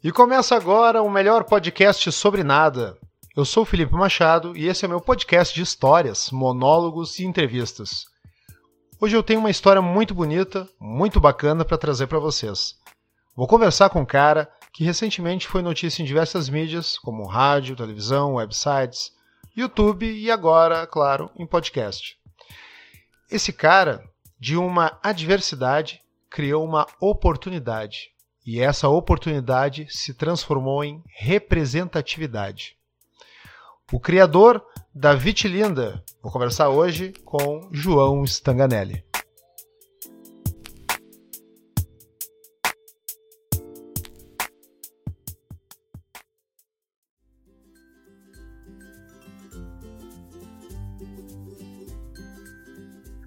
E começa agora o melhor podcast sobre nada. Eu sou o Felipe Machado e esse é meu podcast de histórias, monólogos e entrevistas. Hoje eu tenho uma história muito bonita, muito bacana para trazer para vocês. Vou conversar com um cara que recentemente foi notícia em diversas mídias, como rádio, televisão, websites, YouTube e agora, claro, em podcast. Esse cara, de uma adversidade, criou uma oportunidade e essa oportunidade se transformou em representatividade. O criador da Vitilinda, vou conversar hoje com João Stanganelli.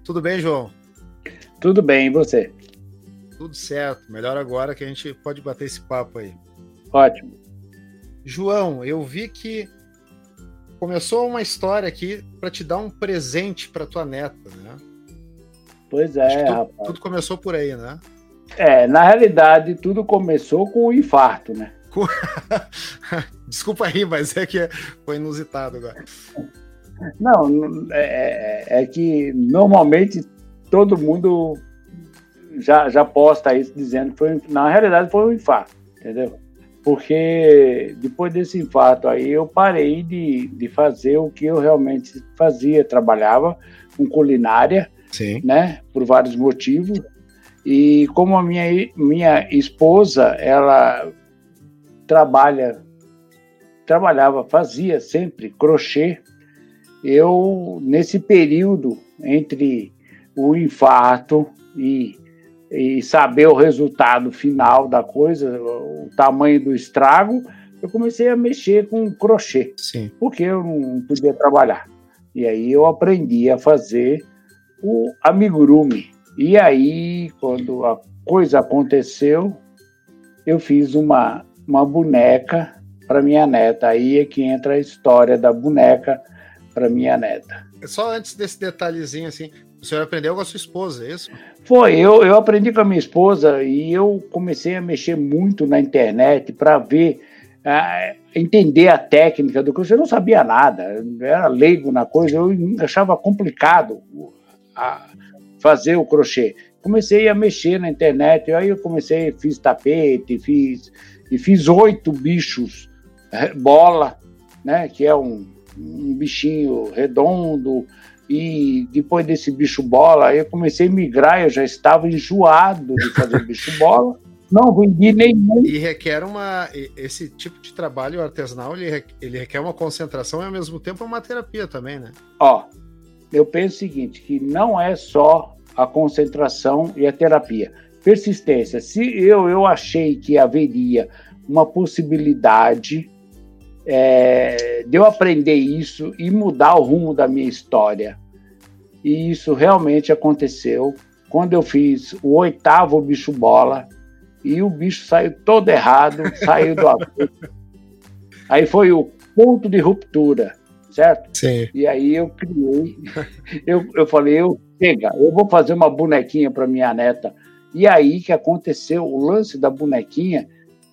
Tudo bem, João? Tudo bem, e você? Tudo certo. Melhor agora que a gente pode bater esse papo aí. Ótimo. João, eu vi que começou uma história aqui para te dar um presente para tua neta, né? Pois é, tudo, rapaz. Tudo começou por aí, né? É, na realidade, tudo começou com o infarto, né? Desculpa aí, mas é que foi inusitado agora. Não, é, é, é que normalmente todo mundo já, já posta isso dizendo que foi, na realidade foi um infarto, entendeu? Porque depois desse infarto aí eu parei de, de fazer o que eu realmente fazia, trabalhava com culinária, Sim. né, por vários motivos. E como a minha, minha esposa, ela trabalha, trabalhava, fazia sempre crochê, eu, nesse período entre o infarto e e saber o resultado final da coisa, o tamanho do estrago, eu comecei a mexer com crochê, Sim. porque eu não podia trabalhar. E aí eu aprendi a fazer o amigurumi. E aí, quando a coisa aconteceu, eu fiz uma, uma boneca para minha neta. Aí é que entra a história da boneca para minha neta. Só antes desse detalhezinho assim, o senhor aprendeu com a sua esposa, é isso? Foi, eu, eu aprendi com a minha esposa e eu comecei a mexer muito na internet para ver, uh, entender a técnica do crochê. Eu não sabia nada, eu era leigo na coisa, eu achava complicado fazer o crochê. Comecei a mexer na internet, aí eu comecei, fiz tapete, fiz e fiz oito bichos bola, né, que é um, um bichinho redondo, e depois desse bicho bola, eu comecei a migrar, eu já estava enjoado de fazer bicho bola. Não vendi nenhum. E requer uma. Esse tipo de trabalho artesanal, ele, ele requer uma concentração e ao mesmo tempo uma terapia também, né? Ó, eu penso o seguinte: que não é só a concentração e a terapia. Persistência. Se eu, eu achei que haveria uma possibilidade é, de eu aprender isso e mudar o rumo da minha história. E isso realmente aconteceu quando eu fiz o oitavo bicho bola e o bicho saiu todo errado, saiu do avesso. Aí foi o ponto de ruptura, certo? Sim. E aí eu criei, eu, eu falei, eu chega, eu vou fazer uma bonequinha para minha neta. E aí que aconteceu o lance da bonequinha,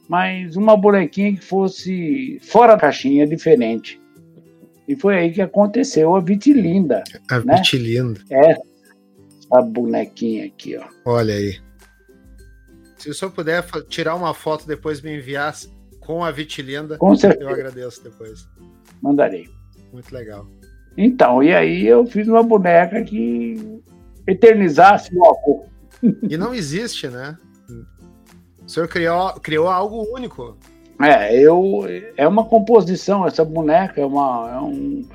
mas uma bonequinha que fosse fora da caixinha, diferente. E foi aí que aconteceu a Vitilinda. A né? Vitilinda. É, a bonequinha aqui, ó. Olha aí. Se o senhor puder tirar uma foto depois me enviar com a Vitilinda, com certeza. eu agradeço depois. Mandarei. Muito legal. Então, e aí eu fiz uma boneca que eternizasse o avô. E não existe, né? O senhor criou, criou algo único. É, eu, é uma composição, essa boneca é uma. É um,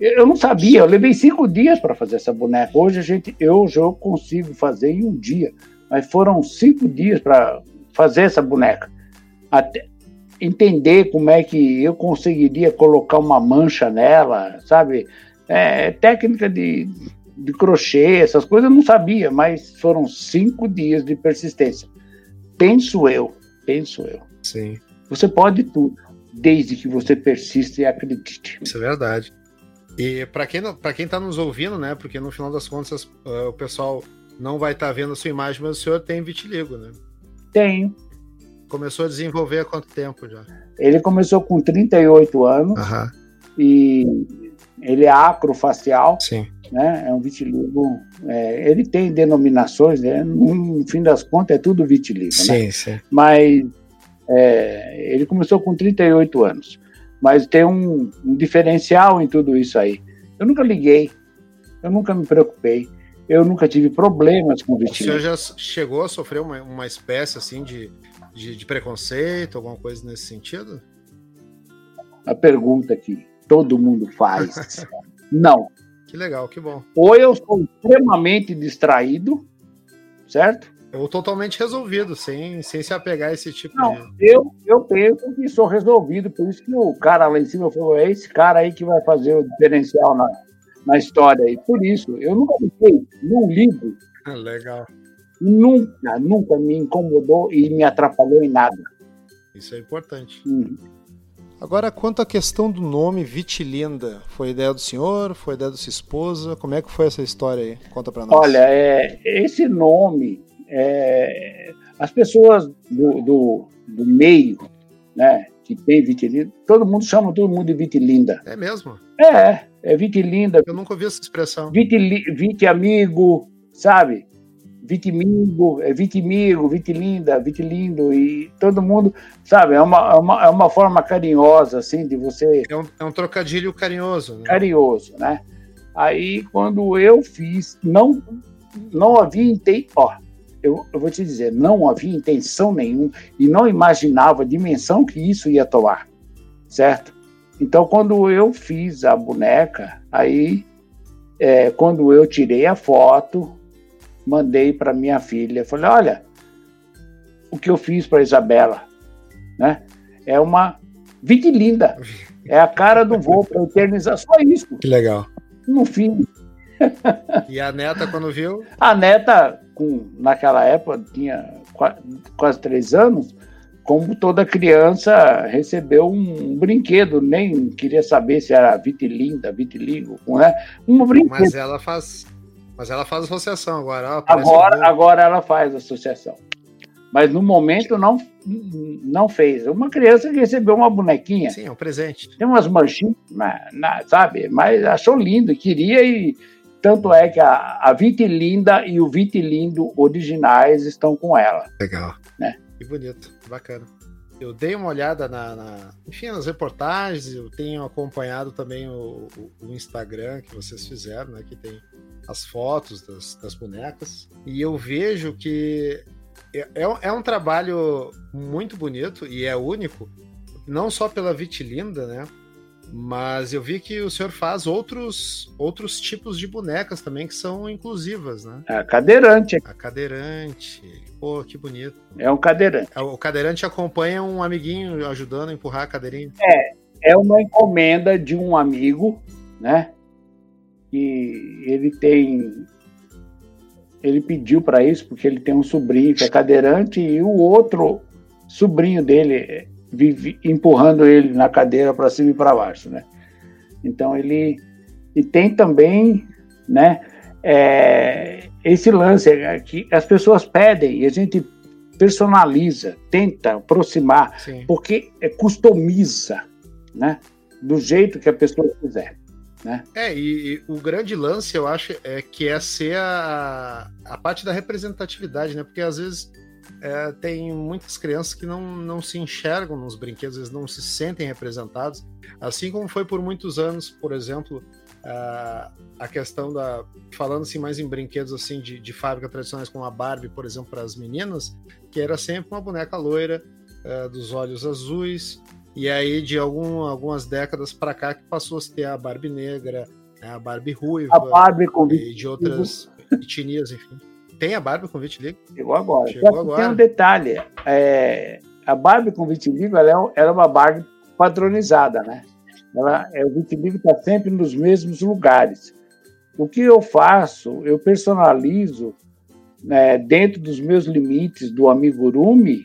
eu não sabia, eu levei cinco dias para fazer essa boneca. Hoje a gente, eu já consigo fazer em um dia, mas foram cinco dias para fazer essa boneca. Até entender como é que eu conseguiria colocar uma mancha nela, sabe? É, técnica de, de crochê, essas coisas eu não sabia, mas foram cinco dias de persistência. Penso eu, penso eu. Sim. Você pode tudo, desde que você persista e acredite. Isso é verdade. E para quem para quem está nos ouvindo, né? Porque no final das contas uh, o pessoal não vai estar tá vendo a sua imagem, mas o senhor tem vitiligo, né? Tenho. começou a desenvolver há quanto tempo já? Ele começou com 38 anos Aham. e ele é acrofacial, Sim. né? É um vitiligo. é, ele tem denominações, né? No, no fim das contas é tudo vitiligo, né? Sim, sim. Mas é, ele começou com 38 anos. Mas tem um, um diferencial em tudo isso aí. Eu nunca liguei, eu nunca me preocupei, eu nunca tive problemas com O senhor já chegou a sofrer uma, uma espécie assim de, de, de preconceito, alguma coisa nesse sentido? A pergunta que todo mundo faz. Não. Que legal, que bom. Ou eu sou extremamente distraído, certo? Ou totalmente resolvido, sem, sem se apegar a esse tipo Não, de. eu, eu penso que sou resolvido, por isso que o cara lá em cima falou, é esse cara aí que vai fazer o diferencial na, na história aí. Por isso, eu nunca liguei, não ligo, Legal. nunca, nunca me incomodou e me atrapalhou em nada. Isso é importante. Hum. Agora, quanto à questão do nome Vitilinda, foi ideia do senhor? Foi ideia da sua esposa? Como é que foi essa história aí? Conta pra nós. Olha, é, esse nome, é, as pessoas do, do, do meio, né, que tem vitilindo, todo mundo chama todo mundo de vitilinda. É mesmo? É, é vitilinda, Eu nunca ouvi essa expressão. Viti, viti amigo, sabe? Vitimigo, é vitimigo, vitilinda, vitilindo, e todo mundo, sabe? É uma, é uma, é uma forma carinhosa, assim, de você. É um, é um trocadilho carinhoso, né? Carinhoso, né? Aí, quando eu fiz, não, não havia. Ó, eu, eu vou te dizer, não havia intenção nenhuma e não imaginava a dimensão que isso ia tomar, certo? Então, quando eu fiz a boneca, aí, é, quando eu tirei a foto, mandei para minha filha, falei, olha, o que eu fiz para Isabela, né? É uma vitilinda, é a cara do voo para eternizar, só isso. Que legal. No fim, E a neta, quando viu, a neta, com, naquela época, tinha qua- quase três anos, como toda criança, recebeu um brinquedo, nem queria saber se era vitilinda, vitiligo, né? Um brinquedo. mas ela faz. Mas ela faz associação agora. Agora, agora ela faz associação. Mas no momento não, não fez. Uma criança que recebeu uma bonequinha, Sim, é um presente. tem umas manchinhas, na, na- sabe? Mas achou lindo, queria e tanto é que a, a Vitilinda e o Vitilindo originais estão com ela. Legal. Né? Que bonito, bacana. Eu dei uma olhada na, na- enfim, nas reportagens, eu tenho acompanhado também o, o- o Instagram que vocês fizeram, né? Que tem as fotos das, das bonecas. E eu vejo que é, é um- é um trabalho muito bonito e é único, não só pela Vitilinda, né? Mas eu vi que o senhor faz outros, outros tipos de bonecas também que são inclusivas, né? A cadeirante, A cadeirante. Pô, que bonito. é um cadeirante. O cadeirante acompanha um amiguinho ajudando a empurrar a cadeirinha. É uma encomenda de um amigo, né? Que ele tem. Ele pediu para isso porque ele tem um sobrinho que é cadeirante e o outro sobrinho dele empurrando ele na cadeira para cima e para baixo, né? Então ele e tem também, né? é, esse lance é que as pessoas pedem e a gente personaliza, tenta aproximar Sim. porque é, customiza, né? Do jeito que a pessoa quiser. É, e, e o grande lance, eu acho, é que é ser a, a parte da representatividade, né? Porque às vezes é, tem muitas crianças que não, não se enxergam nos brinquedos, eles não se sentem representados. Assim como foi por muitos anos, por exemplo, a, a questão da. Falando assim mais em brinquedos assim de, de fábrica tradicionais, como a Barbie, por exemplo, para as meninas, que era sempre uma boneca loira, é, dos olhos azuis. E aí, de algum, algumas décadas para cá, que passou a ter a Barbie negra, né, a Barbie ruiva A Barbie com e de outras etnias, enfim. Tem a Barbie com vitiligo? chegou agora. Chegou Só agora. tem um detalhe: é, a Barbie com vitiligo ela é, ela é uma Barbie padronizada, né? Ela, é, o vitiligo está sempre nos mesmos lugares. O que eu faço, eu personalizo né, dentro dos meus limites do amigurumi.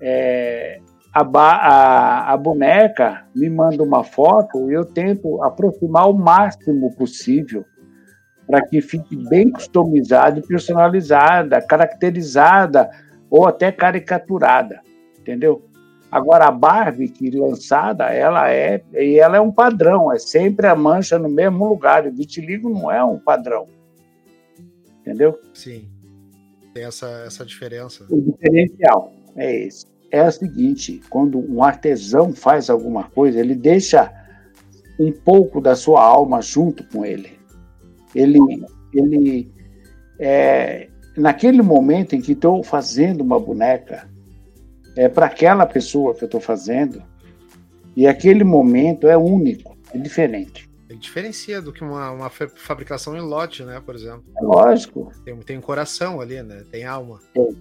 é, a, a- a boneca me manda uma foto e eu tento aproximar o máximo possível para que fique bem customizada e personalizada, caracterizada ou até caricaturada, entendeu? Agora a Barbie que lançada, ela é e ela é um padrão, é sempre a mancha no mesmo lugar. O vitiligo não é um padrão, entendeu? Sim, tem essa essa diferença. O diferencial é esse. É o seguinte, quando um artesão faz alguma coisa, ele deixa um pouco da sua alma junto com ele. Ele, ele é, naquele momento em que estou fazendo uma boneca, é para aquela pessoa que eu estou fazendo, e aquele momento é único, é diferente. Ele diferencia do que uma, uma fabricação em lote, né, por exemplo. É lógico. Tem, tem um coração ali, né? Tem alma. Tem,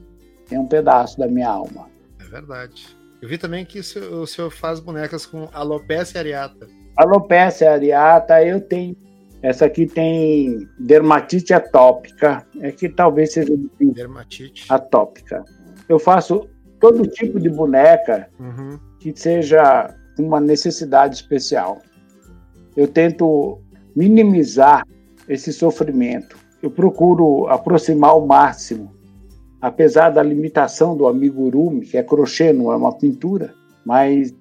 tem um pedaço da minha alma. É verdade. Eu vi também que o senhor faz bonecas com alopecia areata. Alopecia areata, eu tenho. Essa aqui tem dermatite atópica. É que talvez seja dermatite atópica. Eu faço todo tipo de boneca uhum. que seja uma necessidade especial. Eu tento minimizar esse sofrimento. Eu procuro aproximar ao máximo, apesar da limitação do amigurumi, que é crochê, não é uma pintura, mas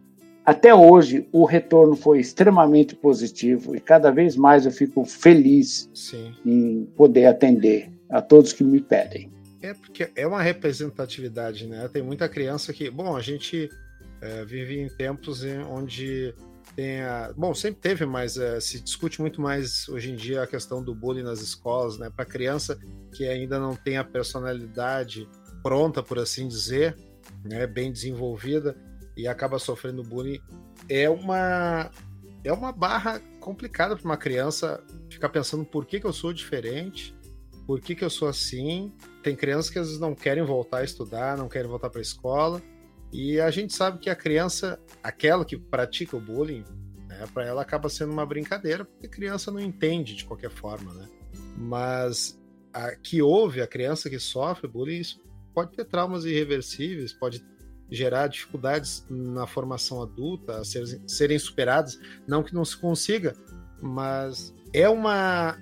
até hoje o retorno foi extremamente positivo e cada vez mais eu fico feliz Sim. em poder atender a todos que me pedem. É porque é uma representatividade, né? Tem muita criança que, bom, a gente é, vive em tempos em onde tem a, bom, sempre teve, mas é, se discute muito mais hoje em dia a questão do bullying nas escolas, né? Para criança que ainda não tem a personalidade pronta, por assim dizer, né? Bem desenvolvida e acaba sofrendo bullying, é uma é uma barra complicada para uma criança ficar pensando por que, que eu sou diferente por que, que eu sou assim. Tem crianças que às vezes não querem voltar a estudar, não querem voltar para a escola. E a gente sabe que a criança, aquela que pratica o bullying, né, para ela acaba sendo uma brincadeira, porque a criança não entende de qualquer forma, né? Mas a que houve, a criança que sofre bullying, isso pode ter traumas irreversíveis, pode gerar dificuldades na formação adulta, a serem, serem superadas. Não que não se consiga, mas é uma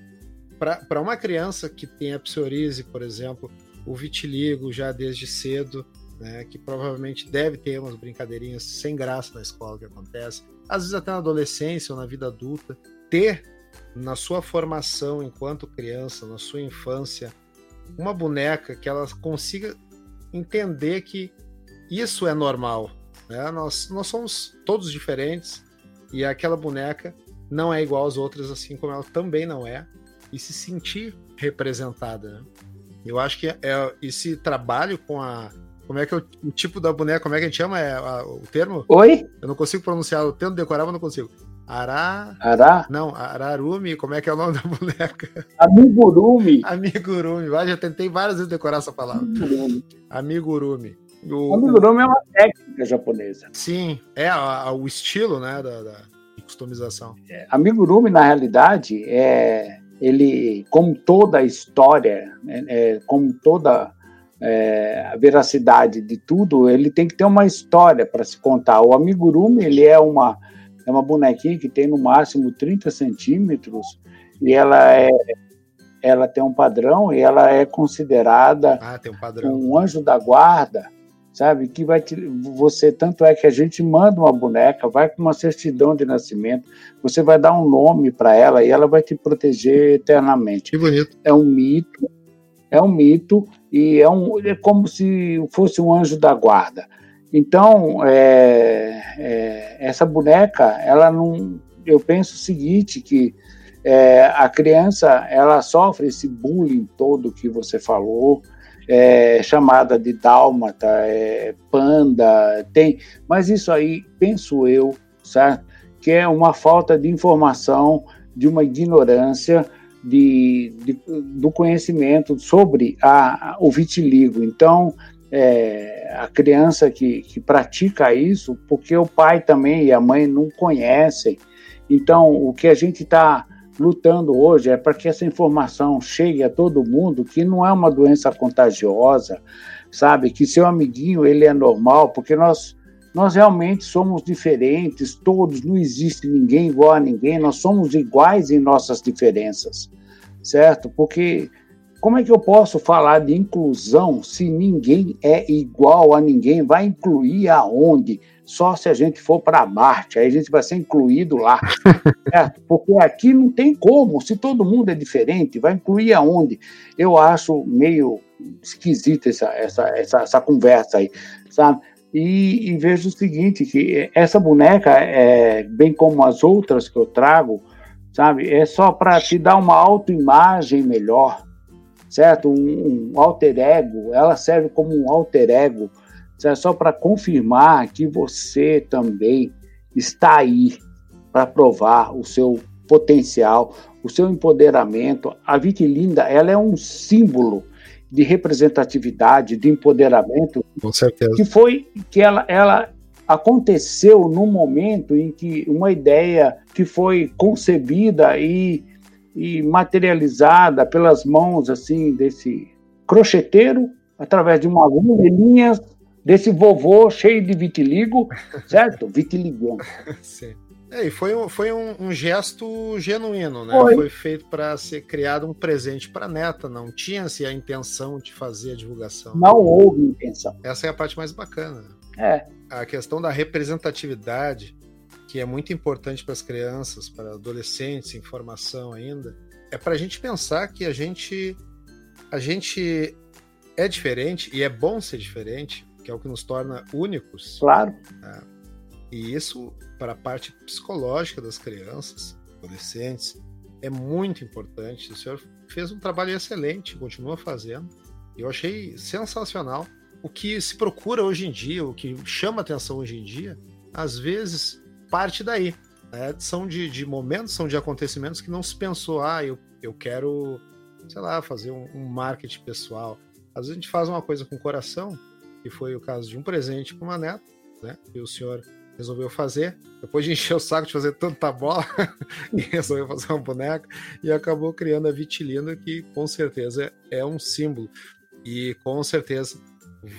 para uma criança que tem a psoríase, por exemplo, o vitiligo já desde cedo, né, que provavelmente deve ter umas brincadeirinhas sem graça na escola que acontece, às vezes até na adolescência ou na vida adulta, ter na sua formação enquanto criança, na sua infância, uma boneca que ela consiga entender que isso é normal. Né? Nós, nós somos todos diferentes e aquela boneca não é igual às outras, assim como ela também não é e se sentir representada. Né? Eu acho que é, esse trabalho com a. Como é que é o, o, tipo da boneca? Como é que a gente chama é, a, o termo? Oi? Eu não consigo pronunciar, o termo decorar, mas não consigo. Ará. Ará? Não, Ararumi, como é que é o nome da boneca? Amigurumi. Amigurumi. Já tentei várias vezes decorar essa palavra. Amigurumi. Amigurumi. O... Amigurumi é uma técnica japonesa. Sim, é a, a, o estilo né, da, da customização. É, amigurumi, na realidade, é ele, como toda a história, né, é, como toda é, a veracidade de tudo, ele tem que ter uma história para se contar. O amigurumi, ele é uma, é uma bonequinha que tem no máximo 30 centímetros e ela é ela tem um padrão e ela é considerada ah, um, um anjo da guarda sabe? Que vai te, você tanto é que a gente manda uma boneca, vai com uma certidão de nascimento, você vai dar um nome para ela e ela vai te proteger eternamente. Que bonito. É um mito, é um mito e é um é como se fosse um anjo da guarda. Então, é, é, essa boneca, ela não, eu penso o seguinte que é, a criança ela sofre esse bullying todo que você falou, é, chamada de dálmata, é, panda, tem, mas isso aí, penso eu, certo? que é uma falta de informação, de uma ignorância de, de do conhecimento sobre a, o vitiligo. Então, é, a criança que, que pratica isso, porque o pai também e a mãe não conhecem. Então, o que a gente está lutando hoje é para que essa informação chegue a todo mundo, que não é uma doença contagiosa, sabe? Que seu amiguinho ele é normal, porque nós nós realmente somos diferentes, todos, não existe ninguém igual a ninguém, nós somos iguais em nossas diferenças, certo? Porque como é que eu posso falar de inclusão se ninguém é igual a ninguém? Vai incluir aonde? Só se a gente for para Marte, aí a gente vai ser incluído lá. certo? Porque aqui não tem como, se todo mundo é diferente, vai incluir aonde? Eu acho meio esquisita essa, essa, essa, essa conversa aí, sabe? E, e, vejo o seguinte, que essa boneca, é, bem como as outras que eu trago, sabe, é só para te dar uma autoimagem melhor, certo? Um, um, alter ego, ela serve como um alter ego, certo? só para confirmar que você também está aí para provar o seu potencial, o seu empoderamento. A Vitilinda, ela é um símbolo de representatividade, de empoderamento, com certeza, que foi que ela, ela aconteceu num momento em que uma ideia que foi concebida e e materializada pelas mãos assim desse crocheteiro através de uma agulha e linhas desse vovô cheio de vitiligo, certo? Vitiligando. Sim. É, e foi, um, foi um, um gesto genuíno, né? Foi, foi feito para ser criado um presente para a neta, não tinha-se a intenção de fazer a divulgação. Não houve intenção. Essa é a parte mais bacana. É. A questão da representatividade que é muito importante para as crianças, para adolescentes, em formação ainda, é para a gente pensar que a gente, a gente é diferente e é bom ser diferente, que é o que nos torna únicos. Claro. Né? E isso, para a parte psicológica das crianças, adolescentes, é muito importante. O senhor fez um trabalho excelente, continua fazendo. Eu achei sensacional. O que se procura hoje em dia, o que chama atenção hoje em dia, às vezes parte daí. Né? São de, de, momentos, são de acontecimentos que não se pensou, ah, eu, eu quero, sei lá, fazer um, um marketing pessoal. Às vezes a gente faz uma coisa com o coração, que foi o caso de um presente para uma neta, né? E o senhor resolveu fazer, depois de encher o saco de fazer tanta bola, e resolveu fazer uma boneca, e acabou criando a vitilina, que com certeza é um símbolo. E com certeza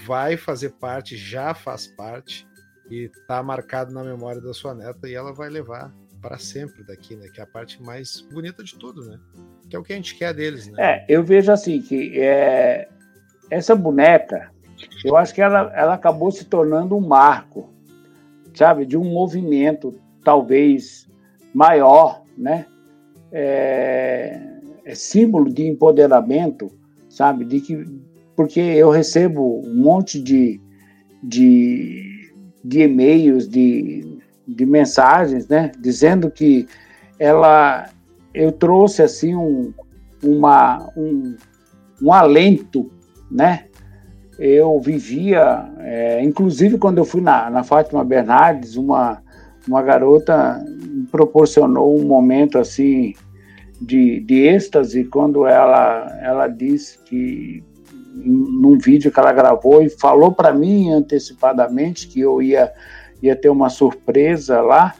vai fazer parte, já faz parte e tá marcado na memória da sua neta e ela vai levar para sempre daqui, né? Que é a parte mais bonita de tudo, né? Que é o que a gente quer deles, né? É, eu vejo assim que é, essa boneca, eu acho que ela, ela acabou se tornando um marco, sabe, de um movimento talvez maior, né? É, é símbolo de empoderamento, sabe, de que porque eu recebo um monte de, de de e-mails, de, de mensagens, né, dizendo que ela, eu trouxe assim um, uma, um, um alento, né, eu vivia, é, inclusive quando eu fui na, na Fátima Bernardes, uma, uma garota me proporcionou um momento assim de, de êxtase quando ela, ela disse que num vídeo que ela gravou e falou para mim antecipadamente que eu ia, ia ter uma surpresa lá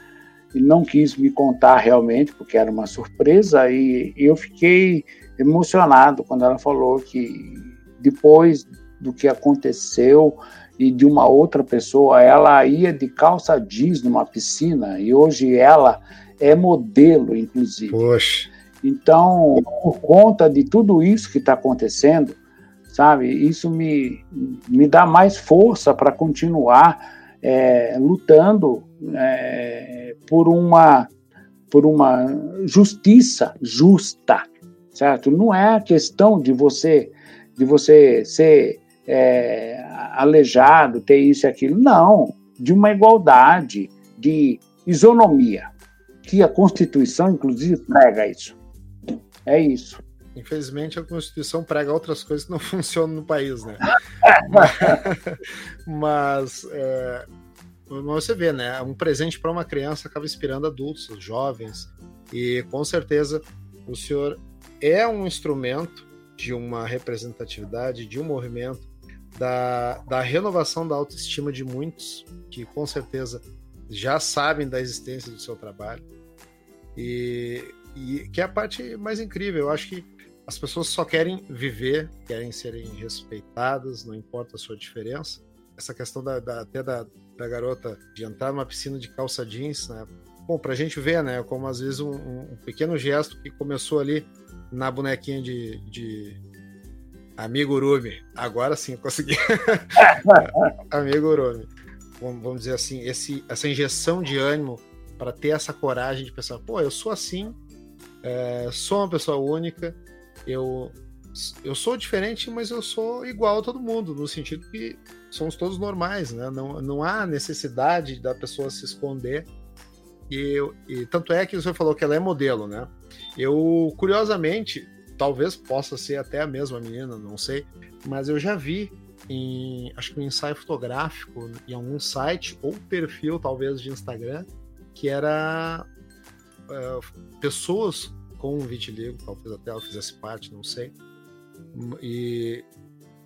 e não quis me contar realmente porque era uma surpresa e, e eu fiquei emocionado quando ela falou que depois do que aconteceu e de uma outra pessoa, ela ia de calça jeans numa piscina e hoje ela é modelo, inclusive. Poxa. Então, por conta de tudo isso que está acontecendo, sabe? Isso me, me dá mais força para continuar é, lutando é, por uma por uma justiça justa, certo? Não é a questão de você de você ser é, aleijado, ter isso e aquilo, não, de uma igualdade, de isonomia, que a Constituição inclusive prega isso. É isso. Infelizmente, a Constituição prega outras coisas que não funcionam no país, né? mas, é, você vê, né? Um presente para uma criança acaba inspirando adultos, jovens, e com certeza o senhor é um instrumento de uma representatividade, de um movimento, da, da renovação da autoestima de muitos que com certeza já sabem da existência do seu trabalho. E, e que é a parte mais incrível. Eu acho que as pessoas só querem viver, querem serem respeitadas, não importa a sua diferença. Essa questão da, da até da, da, garota de entrar numa piscina de calça jeans, né? Bom, pra gente ver, né? Como às vezes um, um pequeno gesto que começou ali na bonequinha de, de, Amigo Urumi, agora sim eu consegui. Amigo Urumi. Vamos dizer assim, esse, essa injeção de ânimo para ter essa coragem de pensar, pô, eu sou assim, é, sou uma pessoa única, eu, eu sou diferente, mas eu sou igual a todo mundo, no sentido que somos todos normais, né? Não, não há necessidade da pessoa se esconder. E, e tanto é que você falou que ela é modelo, né? Eu, curiosamente, talvez possa ser até a mesma menina, não sei, mas eu já vi em, acho que um ensaio fotográfico em algum site ou perfil, talvez, de Instagram, que era uh, pessoas com vitiligo, talvez até ela fizesse parte, não sei. E,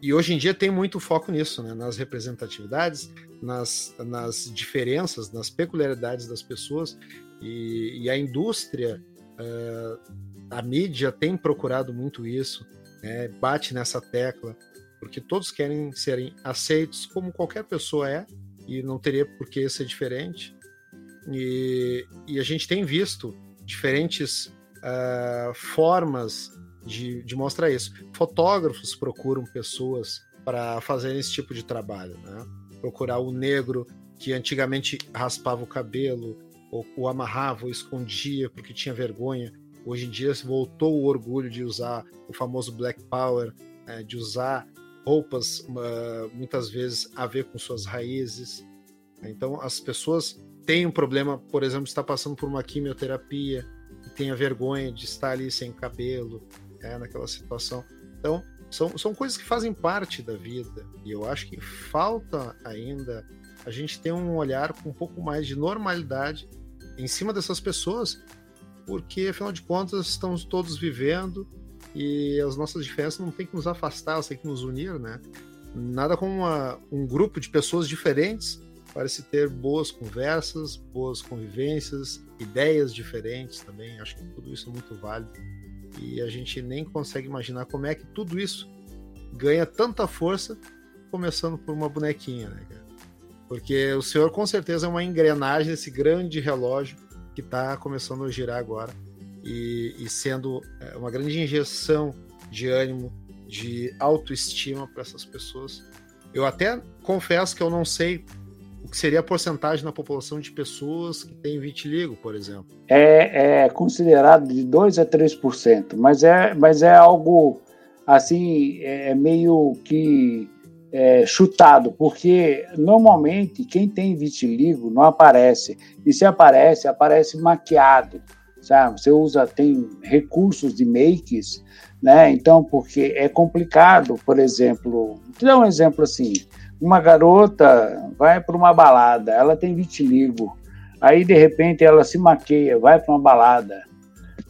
e hoje em dia tem muito foco nisso, né? nas representatividades, nas, nas diferenças, nas peculiaridades das pessoas. E, e a indústria uh, a mídia tem procurado muito isso, né? bate nessa tecla, porque todos querem serem aceitos como qualquer pessoa é, e não teria por que ser diferente. E, e a gente tem visto diferentes uh, formas de, de mostrar isso. Fotógrafos procuram pessoas para fazer esse tipo de trabalho, né? Procurar o negro que antigamente raspava o cabelo, ou, ou amarrava, ou escondia porque tinha vergonha, Hoje em dia voltou o orgulho de usar o famoso Black Power, é, de usar roupas uh, muitas vezes a ver com suas raízes. Então as pessoas têm um problema, por exemplo, está passando por uma quimioterapia, tem a vergonha de estar ali sem cabelo, é, naquela situação. Então são, são coisas que fazem parte da vida e eu acho que falta ainda a gente ter um olhar com um pouco mais de normalidade em cima dessas pessoas porque afinal de contas estamos todos vivendo e as nossas diferenças não tem que nos afastar, elas têm que nos unir, né? Nada como uma, um grupo de pessoas diferentes para se ter boas conversas, boas convivências, ideias diferentes também. Acho que tudo isso é muito válido. E a gente nem consegue imaginar como é que tudo isso ganha tanta força, começando por uma bonequinha, né, cara? Porque o senhor com certeza é uma engrenagem desse grande relógio que está começando a girar agora e, e, sendo é, uma grande injeção de ânimo, de autoestima para essas pessoas. Eu até confesso que eu não sei o que seria a porcentagem na população de pessoas que têm vitiligo, por exemplo. É, é considerado de 2 a 3%, mas é, mas é algo assim, é meio que é, chutado, porque normalmente quem tem vitiligo não aparece, e se aparece, aparece maquiado, sabe? Você usa, tem recursos de makes, né? Então, porque é complicado, por exemplo, vou dar um exemplo assim, uma garota vai para uma balada, ela tem vitiligo, aí de repente ela se maqueia, vai para uma balada,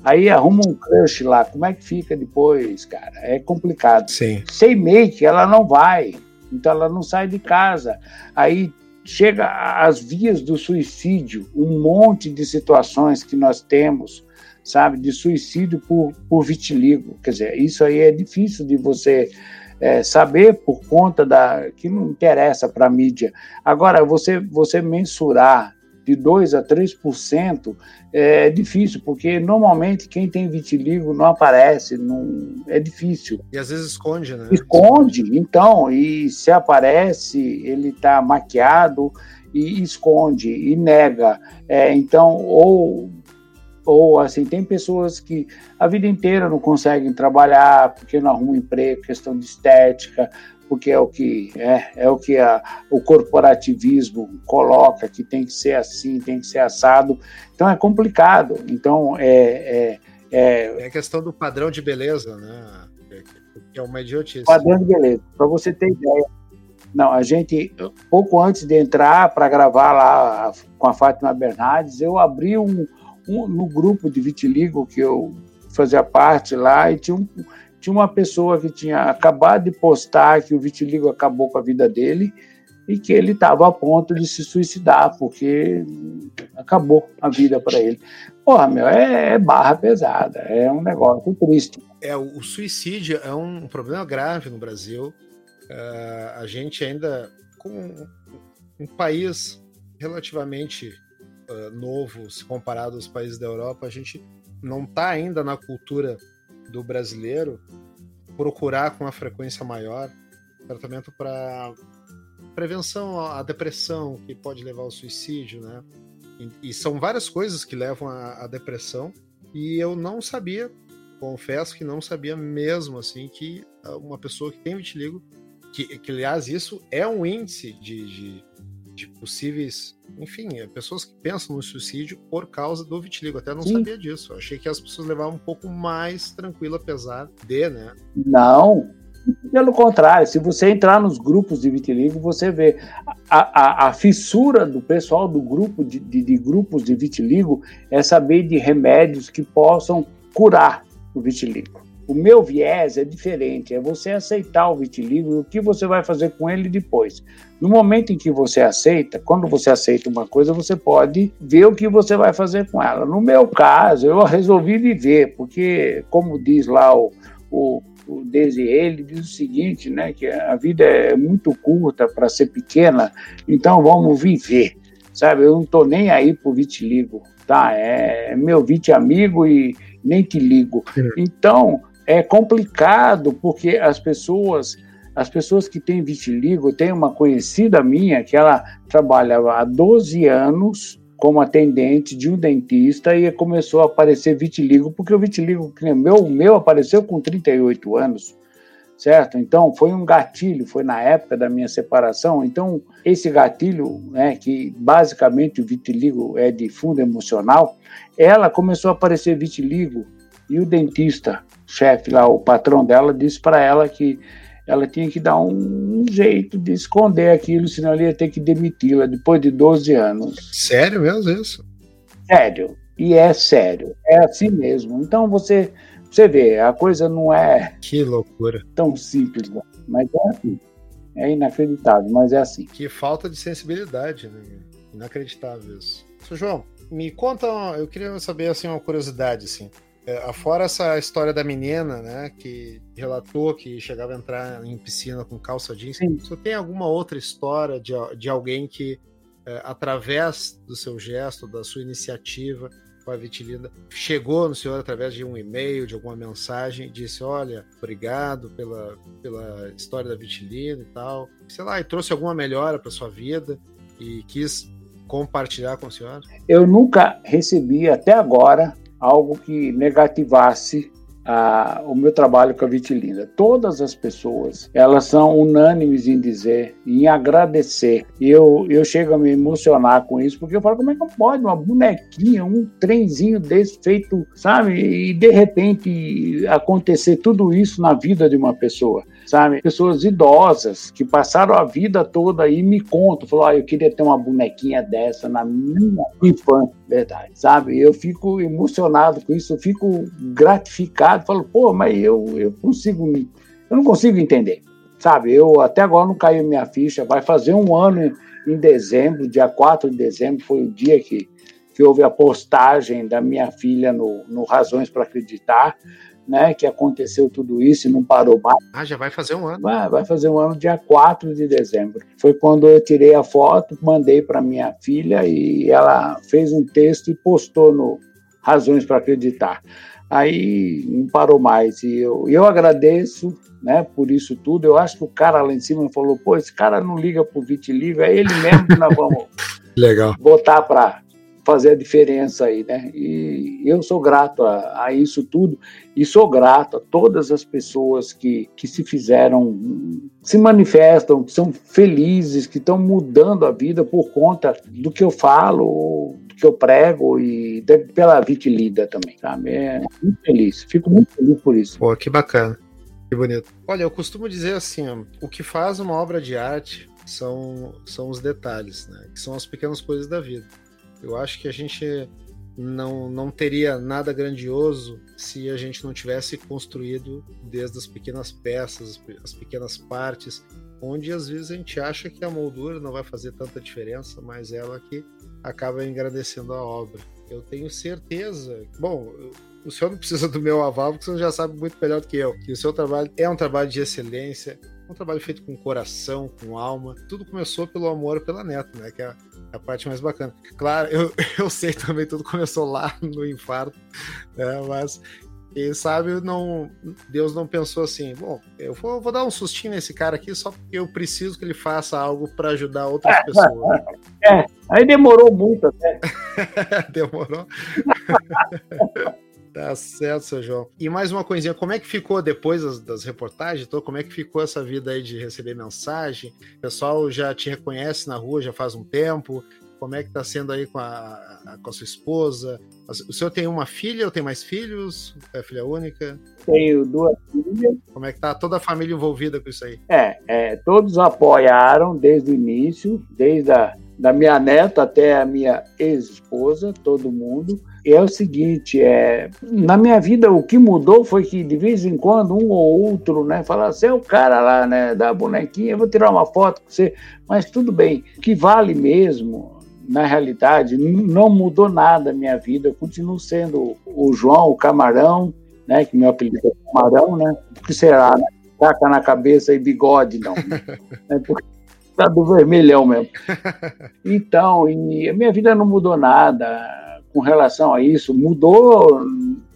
Aí arruma um crush lá, como é que fica depois, cara? É complicado. Sim. Sem make, ela não vai então ela não sai de casa. Aí chega às vias do suicídio, um monte de situações que nós temos, sabe, de suicídio por, por vitiligo. Quer dizer, isso aí é difícil de você é, saber por conta da que não interessa para a mídia. Agora, você, você mensurar de 2 a 3% é difícil, porque normalmente quem tem vitiligo não aparece, não, é difícil. E às vezes esconde, né? Esconde, então, e se aparece, ele está maquiado e esconde e nega. É, então, ou ou assim, tem pessoas que a vida inteira não conseguem trabalhar porque não arrumam emprego, questão de estética, porque é o que é, é o que a, o corporativismo coloca que tem que ser assim, tem que ser assado. Então é complicado. Então é é, é, é a questão do padrão de beleza, né? É uma idiotice. Padrão de beleza. Para você ter ideia, não, a gente pouco antes de entrar para gravar lá com a Fátima Bernardes, eu abri um, um no grupo de vitiligo que eu fazia parte lá e tinha um tinha uma pessoa que tinha acabado de postar que o vitiligo acabou com a vida dele e que ele estava a ponto de se suicidar, porque acabou a vida para ele. Porra, meu, é, é, barra pesada, é um negócio triste. É, o suicídio é um problema grave no Brasil. Uh, a gente ainda, com um país relativamente uh, novo, se comparado aos países da Europa, a gente não está ainda na cultura do brasileiro procurar com uma frequência maior tratamento para prevenção à depressão, que pode levar ao suicídio, né? E, e são várias coisas que levam à, à depressão. E eu não sabia, confesso que não sabia mesmo, assim, que uma pessoa que tem vitiligo, que, que aliás isso é um índice de, de, de possíveis, enfim, é pessoas que pensam no suicídio por causa do vitiligo. Até não Sim. sabia disso. Eu achei que as pessoas levavam um pouco mais tranquilo, apesar de, né? Não, pelo contrário, se você entrar nos grupos de vitiligo, você vê a, a, a fissura do pessoal do grupo de, de, de, grupos de vitiligo é saber de remédios que possam curar o vitiligo. O meu viés é diferente, é você aceitar o vitiligo e o que você vai fazer com ele depois. No momento em que você aceita, quando você aceita uma coisa, você pode ver o que você vai fazer com ela. No meu caso, eu resolvi viver, porque, como diz lá o, o o Desirê, ele diz o seguinte, né, que a vida é muito curta para ser pequena, então vamos viver, sabe? Eu não estou nem aí pro vitiligo, tá? É meu vit amigo e nem te ligo. Então, é complicado porque as pessoas as pessoas que têm vitiligo, tem uma conhecida minha que ela trabalhava há 12 anos como atendente de um dentista e começou a aparecer vitiligo, porque o vitiligo meu, meu apareceu com 38 anos, certo? Então foi um gatilho, foi na época da minha separação. Então esse gatilho, né, que basicamente o vitiligo é de fundo emocional, ela começou a aparecer vitiligo e o dentista, chefe lá, o patrão dela, disse para ela que ela tinha que dar um, jeito de esconder aquilo, senão ele ia ter que demiti-la depois de 12 anos. Sério mesmo isso? Sério. E é sério. É assim mesmo. Então você, você vê, a coisa não é. Que loucura. Tão simples, né? mas é assim. É inacreditável, mas é assim. Que falta de sensibilidade, né? Inacreditável isso. Seu João, me conta, eu queria saber assim uma curiosidade assim. É, fora essa história da menina, né, que relatou que chegava a entrar em piscina com calça jeans, Sim. você tem alguma outra história de, de alguém que, é, através do seu gesto, da sua iniciativa com a Vitilina, chegou no senhor através de um e-mail, de alguma mensagem, e disse: Olha, obrigado pela, pela história da Vitilina e tal, sei lá, e trouxe alguma melhora para sua vida e quis compartilhar com o senhor? Eu nunca recebi até agora algo que negativasse a, o meu trabalho com a Vitilinda. Todas as pessoas, elas são unânimes em dizer, em agradecer. Eu, eu chego a me emocionar com isso, porque eu falo, como é que pode uma bonequinha, um trenzinho desse feito, sabe? E de repente acontecer tudo isso na vida de uma pessoa sabe? Pessoas idosas que passaram a vida toda aí me contam, falou, ah, eu queria ter uma bonequinha dessa na minha infância, verdade, sabe? Eu fico emocionado com isso, eu fico gratificado, falo, pô, mas eu, eu consigo, eu não consigo entender, sabe? Eu até agora não caiu minha ficha, vai fazer um ano em dezembro, dia 4 de dezembro foi o dia que, que houve a postagem da minha filha no, no Razões para Acreditar, né, que aconteceu tudo isso e não parou mais. Ah, já vai fazer um ano. Vai, vai fazer um ano, dia 4 de dezembro. Foi quando eu tirei a foto, mandei para minha filha e ela fez um texto e postou no Razões para Acreditar. Aí não parou mais. E eu, eu agradeço né, por isso tudo. Eu acho que o cara lá em cima falou: pô, esse cara não liga pro vitiligo, é ele mesmo que nós vamos Legal. botar para fazer a diferença aí, né? E eu sou grato a, a, isso tudo e sou grato a todas as pessoas que, que se fizeram, se manifestam, que são felizes, que estão mudando a vida por conta do que eu falo, do que eu prego e de, pela vitilida também, sabe? É muito feliz, fico muito feliz por isso. Pô, que bacana, que bonito. Olha, eu costumo dizer assim, ó, o que faz uma obra de arte são, são os detalhes, né? Que são as pequenas coisas da vida eu acho que a gente não, não teria nada grandioso se a gente não tivesse construído desde as pequenas peças, as pequenas partes, onde às vezes a gente acha que a moldura não vai fazer tanta diferença, mas ela que acaba engrandecendo a obra. Eu tenho certeza. Bom, o senhor não precisa do meu aval, porque o senhor já sabe muito melhor do que eu. Que o seu trabalho é um trabalho de excelência, um trabalho feito com coração, com alma. Tudo começou pelo amor pela neta, né? Que é a parte mais bacana. Claro, eu, eu sei também, tudo começou lá no infarto, né? Mas Quem sabe não, Deus não pensou assim, bom, eu vou, vou, dar um sustinho nesse cara aqui só porque eu preciso que ele faça algo para ajudar outras pessoas. É, aí demorou muito até. demorou. Tá certo, seu João. E mais uma coisinha, como é que ficou depois das, das, reportagens? Então, como é que ficou essa vida aí de receber mensagem? O pessoal já te reconhece na rua já faz um tempo? Como é que tá sendo aí com a, com a sua esposa? O senhor tem uma filha ou tem mais filhos? É filha única? Tenho duas filhas. Como é que tá toda a família envolvida com isso aí? É, é todos apoiaram desde o início, desde a da minha neta até a minha ex-esposa, todo mundo. É o seguinte, é, na minha vida o que mudou foi que de vez em quando um ou outro, né, fala, você é o cara lá, né, da bonequinha, eu vou tirar uma foto com você, mas tudo bem, o que vale mesmo, na realidade, não mudou nada a minha vida, eu continuo sendo o João, o Camarão, né, que meu apelido é Camarão, né, o que será, né, taca na cabeça e bigode, não, é porque tá do vermelhão mesmo. Então, e a minha vida não mudou nada, com relação a isso, mudou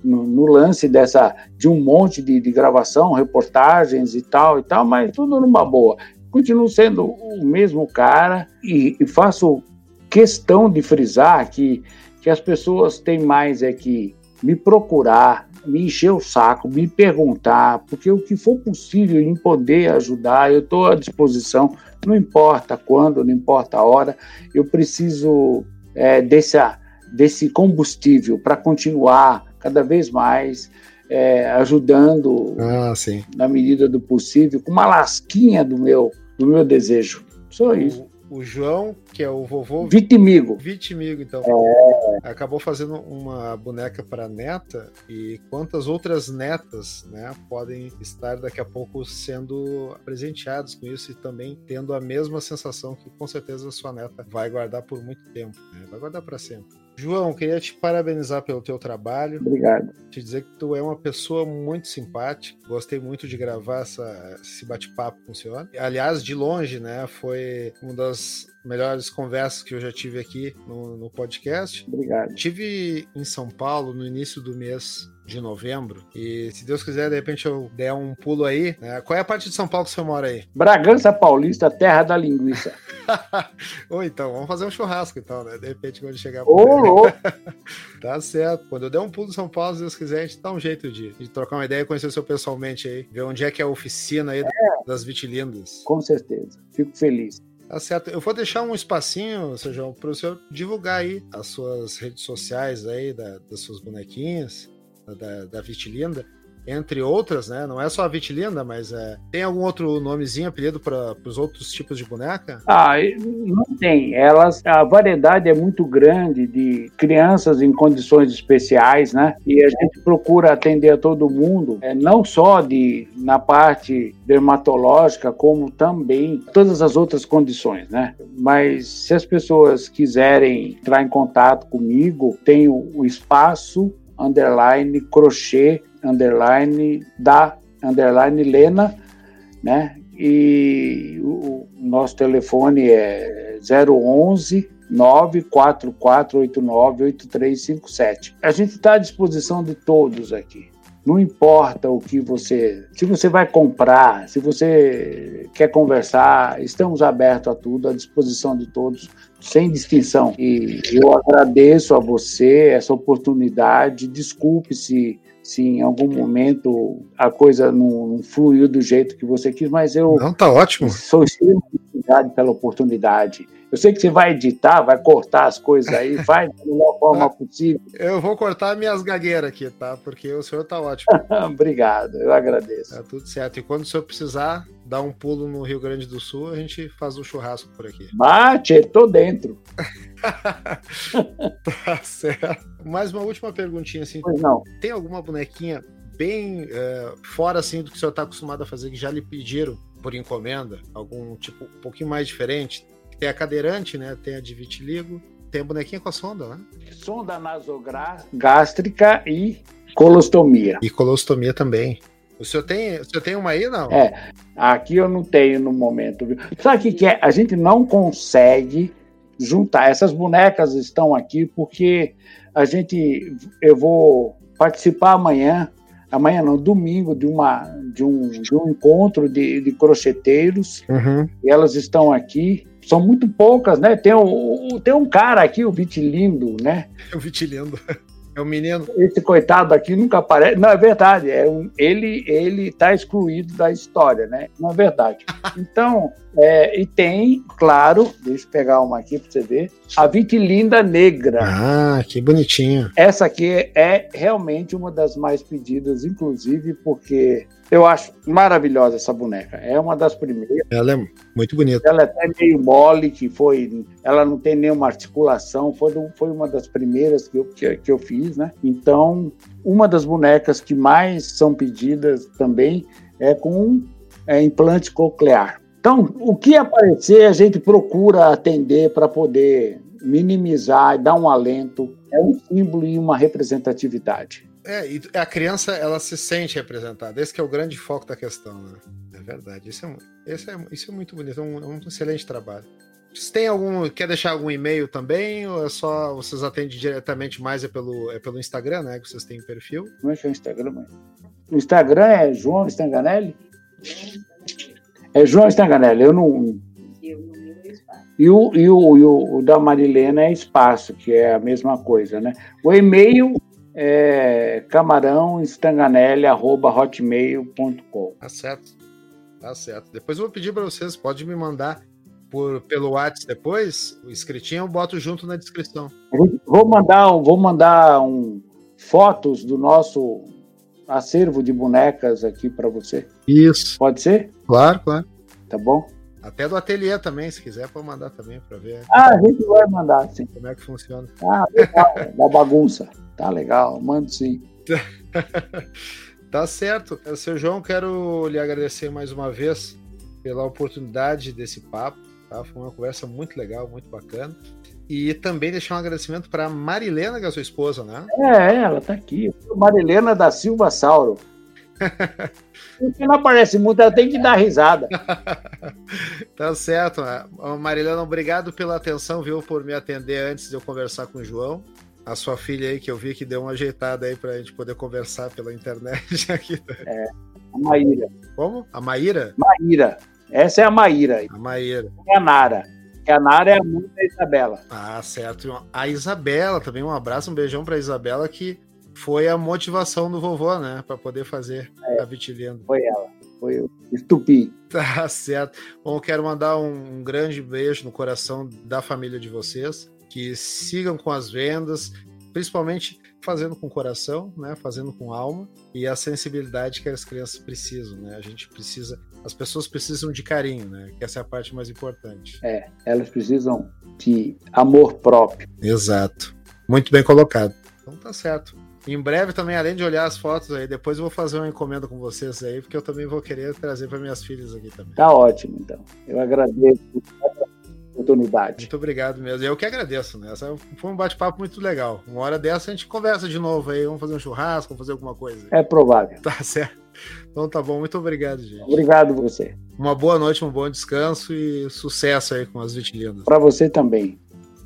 no, no lance dessa de um monte de, de, gravação, reportagens e tal e tal, mas tudo numa boa. Continuo sendo o mesmo cara e, e faço questão de frisar que, que as pessoas têm mais é que me procurar, me encher o saco, me perguntar, porque o que for possível em poder ajudar, eu estou à disposição, não importa quando, não importa a hora, eu preciso é, dessa desse combustível para continuar cada vez mais é, ajudando ah, na medida do possível, com uma lasquinha do meu, do meu desejo. Só isso o João, que é o vovô. Vitimigo. Vitimigo, então. É. Acabou fazendo uma boneca para neta e quantas outras netas, né, podem estar daqui a pouco sendo presenteadas com isso e também tendo a mesma sensação que com certeza a sua neta vai guardar por muito tempo, né? vai guardar para sempre. João, queria te parabenizar pelo teu trabalho. Obrigado. Te dizer que tu é uma pessoa muito simpática. Gostei muito de gravar essa, esse bate-papo com o senhor. Aliás, de longe, né? Foi uma das melhores conversas que eu já tive aqui no, no podcast. Obrigado. Tive em São Paulo no início do mês de novembro. E se Deus quiser, de repente eu der um pulo aí. Né? Qual é a parte de São Paulo que você mora aí? Bragança Paulista, terra da linguiça. Ou então, vamos fazer um churrasco então, né? De repente, quando chegar. Ô, tá certo. Quando eu der um pulo em São Paulo, se Deus quiser, a gente dá um jeito de, de trocar uma ideia e conhecer o seu pessoalmente aí. Ver onde é que é a oficina aí é. das Vitilindas. Com certeza. Fico feliz. Tá certo. Eu vou deixar um espacinho, João, para o senhor divulgar aí as suas redes sociais aí, da, das suas bonequinhas da, da Vitilinda, entre outras, né? Não é só a Vitilinda, mas é... tem algum outro nomezinho, apelido para os outros tipos de boneca? Ah, não tem. Elas, a variedade é muito grande de crianças em condições especiais, né? E a gente procura atender a todo mundo, é, não só de na parte dermatológica, como também todas as outras condições, né? Mas se as pessoas quiserem entrar em contato comigo, tem o, o espaço underline crochê, underline da, underline Lena, né? E o, nosso telefone é 011 944898357. A gente está à disposição de todos aqui. Não importa o que você. Se você vai comprar, se você quer conversar, estamos abertos a tudo, à disposição de todos, sem distinção. E eu agradeço a você essa oportunidade. Desculpe se, se em algum momento a coisa não, não fluiu do jeito que você quis, mas eu. Não, tá ótimo. Sou extremamente obrigado pela oportunidade. Eu sei que você vai editar, vai cortar as coisas aí, faz da melhor forma possível. Eu vou cortar minhas gagueiras aqui, tá? Porque o senhor tá ótimo. Obrigado, eu agradeço. Tá tudo certo. E quando o senhor precisar dar um pulo no Rio Grande do Sul, a gente faz um churrasco por aqui. Mate, tô dentro. tá certo. Mais uma última perguntinha assim. Pois não. Tem alguma bonequinha bem é, fora assim do que o senhor está acostumado a fazer que já lhe pediram por encomenda? Algum tipo um pouquinho mais diferente? Tem a cadeirante, né? Tem a de vitiligo. Tem a bonequinha com a sonda, né? Sonda nasogástrica e colostomia. E colostomia também. O senhor tem, o senhor tem uma aí, não? É, aqui eu não tenho no momento. Viu? Sabe o que, que é? A gente não consegue juntar. Essas bonecas estão aqui porque a gente, eu vou participar amanhã amanhã não, domingo, de, uma, de, um, de um encontro de, de crocheteiros. Uhum. E elas estão aqui. São muito poucas, né? Tem, o, tem um cara aqui, o Vitilindo, né? O Vitilindo. É o menino. Esse coitado aqui nunca aparece. Não, é verdade. É um, ele ele está excluído da história, né? Não é verdade. Então, é, e tem, claro, deixa eu pegar uma aqui para você ver, a Vitilinda Negra. Ah, que bonitinho. Essa aqui é realmente uma das mais pedidas, inclusive porque eu acho maravilhosa essa boneca. É uma das primeiras. Ela é muito bonita. Ela é até meio mole, que foi. Ela não tem nenhuma articulação. Foi, foi uma das primeiras que eu, que, que eu fiz, né? Então, uma das bonecas que mais são pedidas também é com é, implante coclear. Então, o que aparecer, a gente procura atender para poder minimizar e dar um alento. É um símbolo e uma representatividade. É, e a criança, ela se sente representada. Esse é o grande foco da questão, né? É verdade. Isso é, é, isso é muito bonito. É um, é um excelente trabalho. Você tem algum. Quer deixar algum e-mail também? Ou é só vocês atendem diretamente mais é pelo, é pelo Instagram, né? Que vocês têm perfil? Como é é o Instagram, mãe? O Instagram é João Stanganelli? É João Stanganelli. Eu não. E o, e, o, e o, o da Marilena é espaço, que é a mesma coisa, né? O e-mail é camarãoestanganelli.hotmail.com. Tá certo. Tá certo. Depois eu vou pedir para vocês, pode me mandar por, pelo WhatsApp depois, o escritinho eu boto junto na descrição. Vou mandar, vou mandar um, fotos do nosso acervo de bonecas aqui para você. Isso. Pode ser? Claro, claro. Tá bom? Até do ateliê também, se quiser, pode mandar também para ver. Ah, a gente vai mandar, sim. Como é que funciona. Ah, legal, da bagunça. Tá legal, mando sim. tá certo. Seu João, quero lhe agradecer mais uma vez pela oportunidade desse papo. Tá? Foi uma conversa muito legal, muito bacana. E também deixar um agradecimento para Marilena, que é a sua esposa, né? É, ela tá aqui. Marilena da Silva Sauro. Porque não aparece muito, ela tem que dar risada. tá certo. Marilena, obrigado pela atenção, viu, por me atender antes de eu conversar com o João a sua filha aí, que eu vi que deu uma ajeitada aí pra gente poder conversar pela internet aqui. É, a Maíra. Como? A Maíra? Maíra. Essa é a Maíra. A Maíra. É a Nara. Que a Nara é a mãe da Isabela. Ah, certo. A Isabela também, um abraço, um beijão pra Isabela, que foi a motivação do vovô, né? Pra poder fazer é, a Vitilindo. Foi ela. Foi o estupi. Tá certo. Bom, quero mandar um grande beijo no coração da família de vocês que sigam com as vendas, principalmente fazendo com coração, né, fazendo com alma e a sensibilidade que as crianças precisam, né? A gente precisa, as pessoas precisam de carinho, né? Que essa é a parte mais importante. É, elas precisam de amor próprio. Exato. Muito bem colocado. Então tá certo. Em breve também, além de olhar as fotos aí, depois eu vou fazer uma encomenda com vocês aí, porque eu também vou querer trazer para minhas filhas aqui também. Tá ótimo, então. Eu agradeço oportunidade. Muito obrigado mesmo. Eu que agradeço, né? Essa foi um bate-papo muito legal. Uma hora dessa a gente conversa de novo aí. Vamos fazer um churrasco, vamos fazer alguma coisa. É provável. Tá certo. Então tá bom. Muito obrigado, gente. Obrigado você. Uma boa noite, um bom descanso e sucesso aí com as vitilinas. Para você também.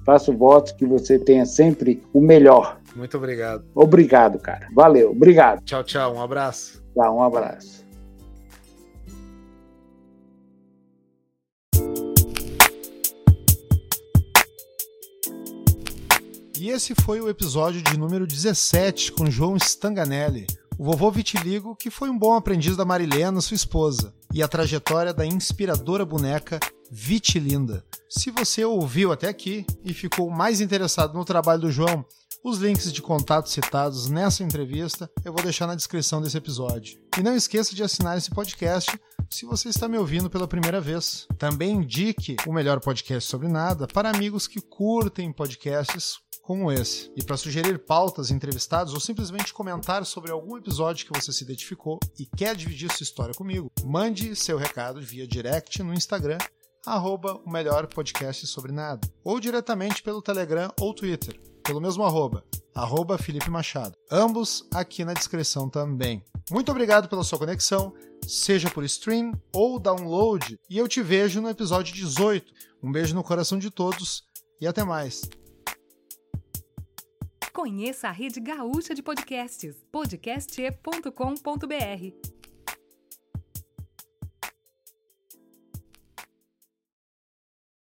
Faço votos que você tenha sempre o melhor. Muito obrigado. Obrigado, cara. Valeu. Obrigado. Tchau, tchau. Um abraço. Tá, um abraço. E esse foi o episódio de número 17 com João Stanganelli, o vovô vitiligo que foi um bom aprendiz da Marilena, sua esposa, e a trajetória da inspiradora boneca Vitilinda. Se você ouviu até aqui e ficou mais interessado no trabalho do João, os links de contato citados nessa entrevista eu vou deixar na descrição desse episódio. E não esqueça de assinar esse podcast se você está me ouvindo pela primeira vez. Também indique o melhor podcast sobre nada para amigos que curtem podcasts como esse. E para sugerir pautas, entrevistados ou simplesmente comentar sobre algum episódio que você se identificou e quer dividir sua história comigo, mande seu recado via direct no Instagram arroba o melhor podcast sobre nada, ou diretamente pelo Telegram ou Twitter, pelo mesmo arroba, arroba Felipe Machado. Ambos aqui na descrição também. Muito obrigado pela sua conexão, seja por stream ou download, e eu te vejo no episódio 18. Um beijo no coração de todos e até mais. Conheça a rede gaúcha de podcasts, podcast.com.br.